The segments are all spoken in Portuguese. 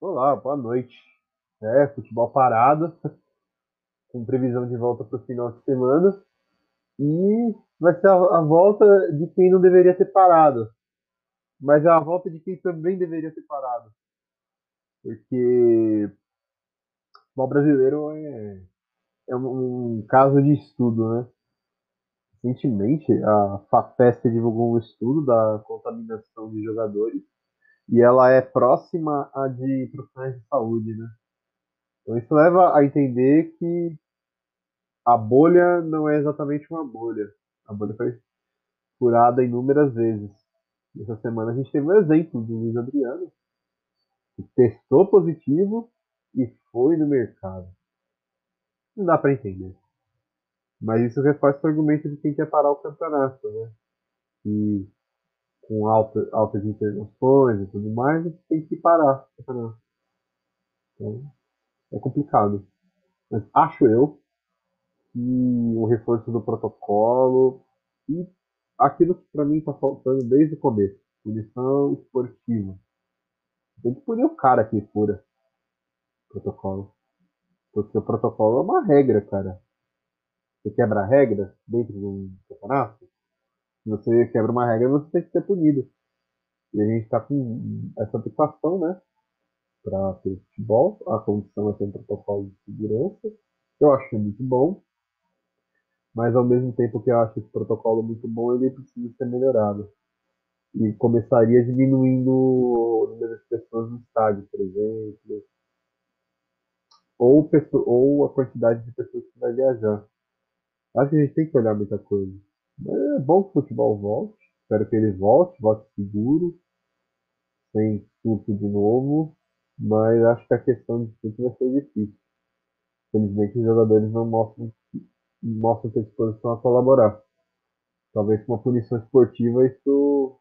Olá, boa noite. É, futebol parado, com previsão de volta para o final de semana. E vai ser a, a, volta de quem não deveria ter parado. Mas é a volta de quem também deveria ter parado. Porque o brasileiro é, é um, um, caso de estudo, né? Recentemente, a FAPESP divulgou um estudo da contaminação de jogadores e ela é próxima a de profissionais de saúde, né? Então isso leva a entender que a bolha não é exatamente uma bolha. A bolha foi furada inúmeras vezes. Essa semana a gente teve um exemplo do Luiz Adriano, que testou positivo e foi no mercado. Não dá para entender. Mas isso reforça o argumento de quem quer parar o campeonato, né? E com alta, altas internações e tudo mais, tem que parar. Então, é complicado. Mas acho eu que o reforço do protocolo e aquilo que para mim está faltando desde o começo, punição esportiva. Tem que punir o cara que fura protocolo. Porque o protocolo é uma regra, cara. Você quebra a regra dentro de um campeonato, você quebra uma regra, você tem que ser punido. E a gente está com essa aplicação, né? Para ter futebol. A condição é ter um protocolo de segurança. Eu acho muito bom. Mas ao mesmo tempo que eu acho esse protocolo muito bom, ele precisa ser melhorado. E começaria diminuindo o número de pessoas no estádio, por exemplo. Ou, pessoa, ou a quantidade de pessoas que vai viajar. Acho que a gente tem que olhar muita coisa. É bom que o futebol volte. Espero que ele volte, volte seguro, sem surto de novo. Mas acho que a questão de surto vai ser difícil. Felizmente os jogadores não mostram, mostram ter disposição a colaborar. Talvez com uma punição esportiva isso,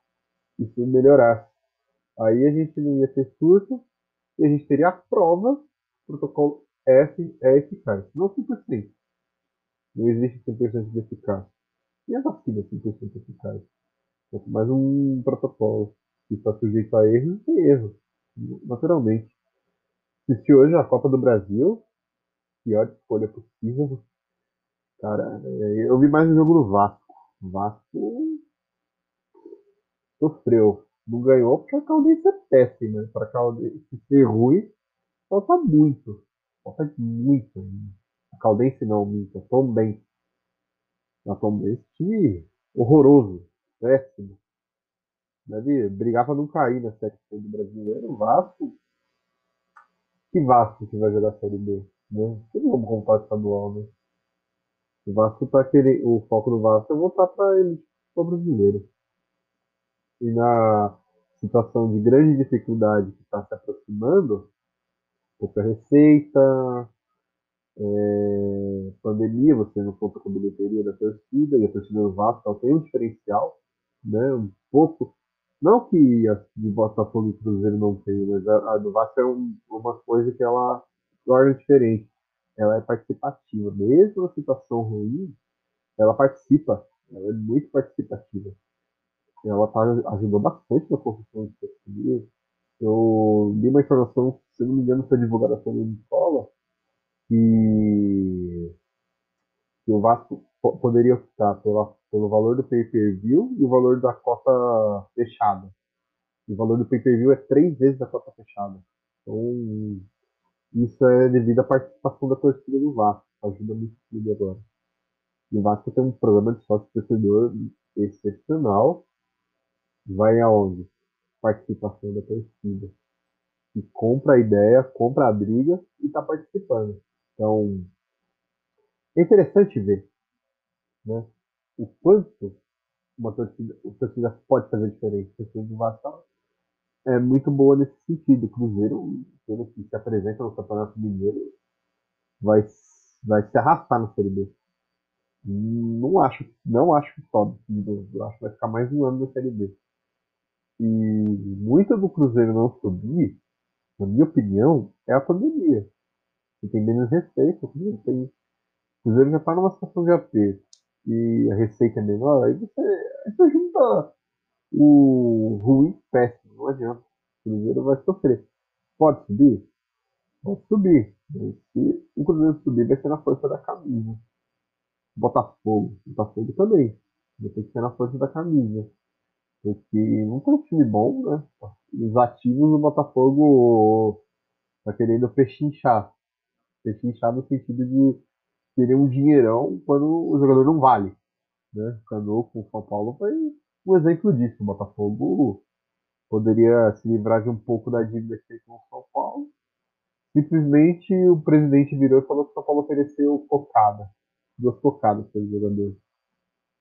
isso melhorasse. Aí a gente não ia ter surto e a gente teria a prova protocolo F é eficaz. Não 100%. Não existe 100% de eficácia. E a vacina 100% eficaz? Quanto mais um protocolo que está sujeito a erros, tem erro, naturalmente. Assisti hoje a Copa do Brasil, pior escolha possível. Cara, é, eu vi mais um jogo do Vasco. O Vasco sofreu. Não ganhou porque a Caldense é péssima. Para a Caldense ser ruim, falta muito. Falta muito. A Caldense não, minta. Tom bem. Atualmente, time horroroso, péssimo. Deve brigar para não cair na Série C do brasileiro. Vasco. Que Vasco que vai jogar a Série B? Né? Não vamos contar estadual, né? O Vasco tá querendo. O foco do Vasco é voltar para ele o brasileiro. E na situação de grande dificuldade que está se aproximando, pouca receita, é, pandemia, você não conta com a bilheteria da torcida, e a torcida do Vasco tem um diferencial, né, um pouco, não que a de Botafogo e Cruzeiro não tem, mas a, a do Vasco é um, uma coisa que ela torna diferente, ela é participativa, mesmo na situação ruim, ela participa, ela é muito participativa. Ela tá, ajudou bastante na construção de torcida. Eu li uma informação, se não me engano, foi divulgada pela escola, que, que o Vasco poderia optar pela, pelo valor do pay-per-view e o valor da cota fechada. O valor do pay-per-view é três vezes a cota fechada. Então, isso é devido à participação da torcida do Vasco. Ajuda muito o clube agora. E o Vasco tem um programa de sócio-torcedor excepcional. Vai aonde? Participação da torcida. Que compra a ideia, compra a briga e está participando. Então, é interessante ver né, o quanto uma torcida, torcida pode fazer diferença. A torcida do Vasco é muito boa nesse sentido. O Cruzeiro, pelo que se apresenta no Campeonato Mineiro, vai, vai se arrastar na Série B. Não acho, não acho que sobe. Eu acho que vai ficar mais um ano na Série B. E muito do Cruzeiro não subir, na minha opinião, é a pandemia tem menos receita, Cruzeiro tem. Cruzeiro já está numa situação de aperto e a receita é menor, aí você, aí você junta o ruim péssimo, não adianta. O Cruzeiro vai sofrer. Pode subir? Pode subir. Se o Cruzeiro subir, vai ser na força da camisa. Botafogo. Botafogo também. Vai ter que ser na força da camisa. Porque não tem um time bom, né? Os ativos do Botafogo tá querendo pechinchar. Pechinchar no sentido de querer um dinheirão quando o jogador não vale. Né? Cano com o São Paulo foi um exemplo disso. O Botafogo poderia se livrar de um pouco da dívida que tem com o São Paulo. Simplesmente o presidente virou e falou que o São Paulo ofereceu cocada. Duas cocadas para o jogador.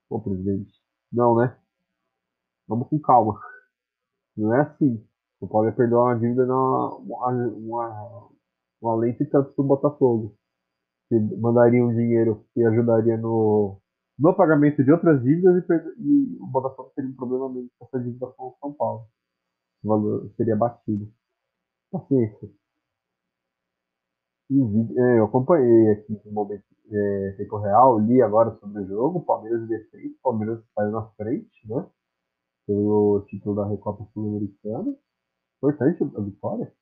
Ô presidente. Não, né? Vamos com calma. Não é assim. O Paulo ia perdoar uma dívida uma, uma, uma lente tanto para o Botafogo. Que mandaria um dinheiro que ajudaria no, no pagamento de outras dívidas e, e o Botafogo teria um problema mesmo com essa dívida com o São Paulo. O valor seria batido. Paciência. É, eu acompanhei aqui no momento é, tempo real, li agora sobre o jogo, Palmeiras defende, o Palmeiras saiu na frente, né? Pelo título da Recopa Sul-Americana. Importante a vitória.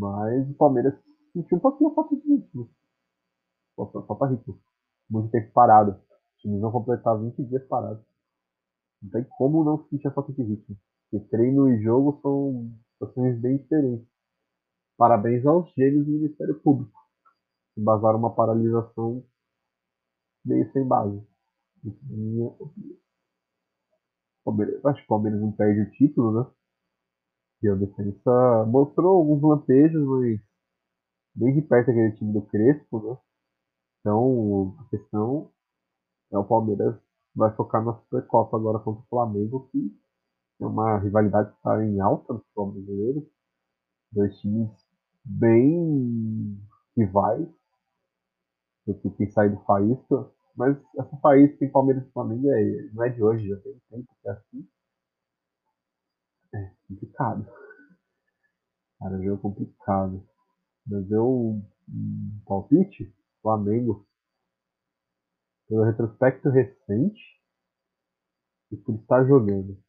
Mas o Palmeiras sentiu um pouquinho a falta de ritmo. Falta ritmo. Muito tempo parado. Os times vão completar 20 dias parados. Não tem como não sentir a falta de ritmo. Porque treino e jogo são situações bem diferentes. Parabéns aos gênios do Ministério Público, que basaram uma paralisação meio sem base. Minha Palmeiras, acho que o Palmeiras não perde o título, né? E a defesa mostrou alguns lampejos, mas bem de perto aquele time do Crespo, né? Então a questão é o Palmeiras vai focar na Supercopa agora contra o Flamengo, que é uma rivalidade que está em alta no futebol brasileiro. Dois times bem rivais. Eu quem sair do Faísca. Mas essa Faísca em Palmeiras e Flamengo é, não é de hoje, já tem tempo que é assim. Complicado. Cara, jogo complicado. Mas eu, um palpite, Flamengo, pelo retrospecto recente e por estar jogando.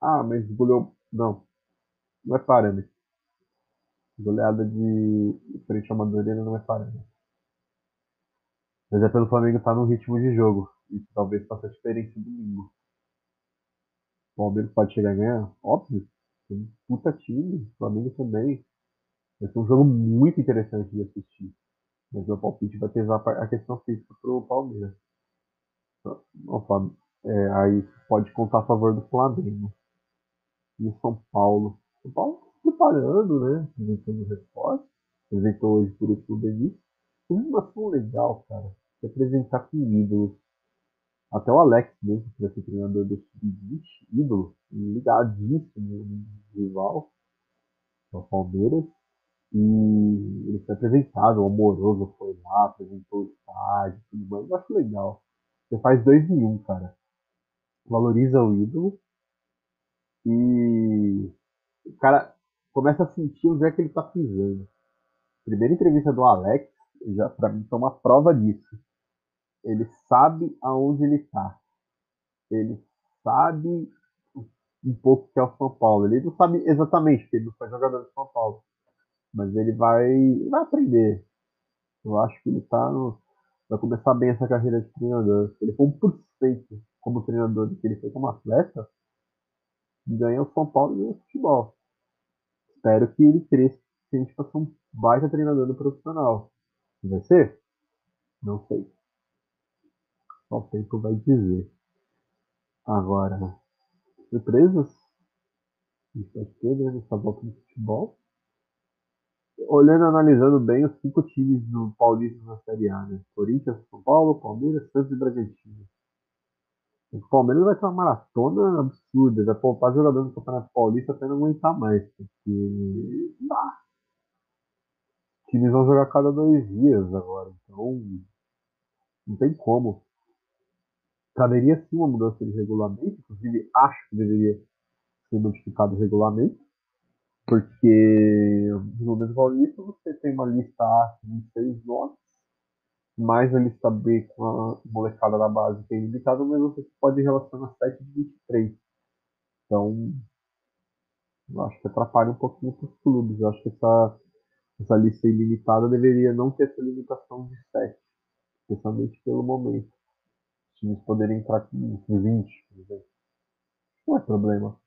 Ah, mas goleou. Não. Não é parâmetro. Goleada de frente ao Madureira não é parâmetro. Mas é pelo Flamengo estar no ritmo de jogo. Isso talvez faça a diferença domingo. O Palmeiras pode chegar a ganhar? Óbvio. Tem um puta time. O Flamengo também. Vai ser um jogo muito interessante de assistir. Mas o palpite vai pesar a questão física pro Palmeiras. Opa, é, aí pode contar a favor do Flamengo. E o São Paulo. São Paulo preparando, né? Apresentando resposta. Apresentou hoje por último o Denis. Uma animação legal, cara. Se apresentar com ídolos. Até o Alex mesmo, que vai ser treinador do Sub-20, ídolo, ligadíssimo no rival, é o Palmeiras. E ele foi apresentado, o Amoroso foi lá, apresentou o estádio, tudo mais. Eu acho legal. Você faz dois em um, cara. Valoriza o ídolo e o cara começa a sentir onde é que ele tá pisando. Primeira entrevista do Alex, já para mim foi uma prova disso. Ele sabe aonde ele tá. Ele sabe um pouco que é o São Paulo. Ele não sabe exatamente, porque ele não foi jogador de São Paulo. Mas ele vai, vai aprender. Eu acho que ele tá no, vai começar bem essa carreira de treinador. Se ele for 1% como treinador do que ele foi como atleta, ganha o São Paulo e o futebol. Espero que ele cresça a gente faça um baita treinador no profissional. Vai ser? Não sei. Só o tempo vai dizer. Agora, surpresas? A gente ter né, nessa volta no futebol. Olhando, analisando bem os cinco times do Paulista na Série A, né? Corinthians, São Paulo, Palmeiras, Santos e Bragantino. O Palmeiras vai ter uma maratona absurda, vai poupar jogador do Campeonato Paulista até não aguentar mais, porque ah, os times vão jogar cada dois dias agora, então não tem como. Caberia sim uma mudança de regulamento, inclusive acho que deveria ser modificado o regulamento, porque no momento paulista você tem uma lista A de seis nomes, mais a lista B com a molecada da base que é ilimitada, mas você pode relacionar 7 de 23. Então, Eu acho que atrapalha um pouquinho para os clubes. Eu acho que essa, essa lista ilimitada deveria não ter essa limitação de 7, especialmente pelo momento. Times poderem entrar com 20, por exemplo. Não é problema.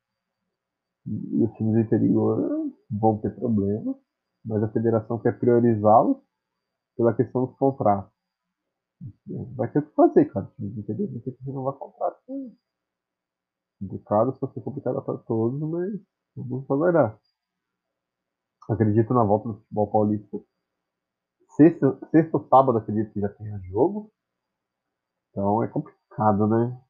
E os times do interior vão ter problemas, mas a federação quer priorizá-los pela questão dos contratos. Vai ter o que fazer, cara. O time do interior vai ter que renovar contrato. Complicado, se você complicado para todos, mas vamos aguardar. Acredito na volta do futebol paulista. Ou sábado, acredito que já tenha jogo. Então é complicado, né?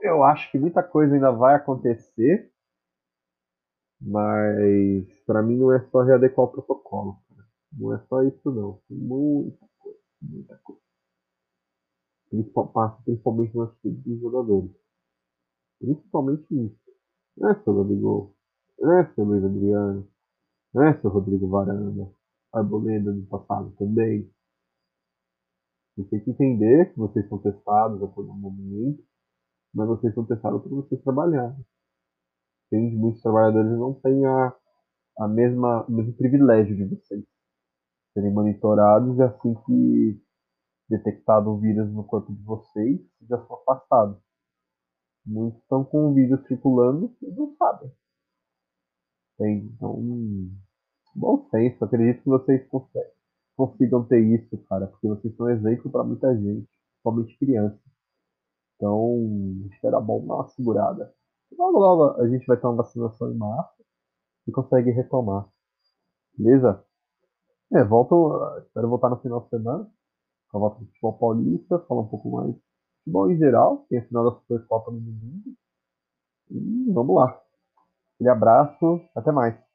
Eu acho que muita coisa ainda vai acontecer, mas para mim não é só readequar o protocolo. Cara. Não é só isso não. Tem muita coisa, muita coisa. Principalmente nas atitude dos jogadores. Principalmente isso. Não é seu. Não é seu Luiz Adriano. Não é seu Rodrigo Varanda. Arboleda no passado também. Você tem que entender que vocês são testados a todo momento, mas vocês são testados para vocês trabalharem. Tem muitos trabalhadores não têm a, a mesma, o mesmo privilégio de vocês. Serem monitorados e assim que detectado o vírus no corpo de vocês, já são afastados. Muitos estão com o vírus circulando e não sabem. Então, bom senso, acredito que vocês consigam ter isso, cara, porque vocês são exemplo para muita gente, principalmente criança. Então, espera bom dar uma segurada. Logo, logo a gente vai ter uma vacinação em março e consegue retomar. Beleza? É, volto, espero voltar no final de semana, a volta do futebol paulista, falar um pouco mais de futebol em geral, tem a final da Supercopa no domingo. E vamos lá. Aquele abraço, até mais.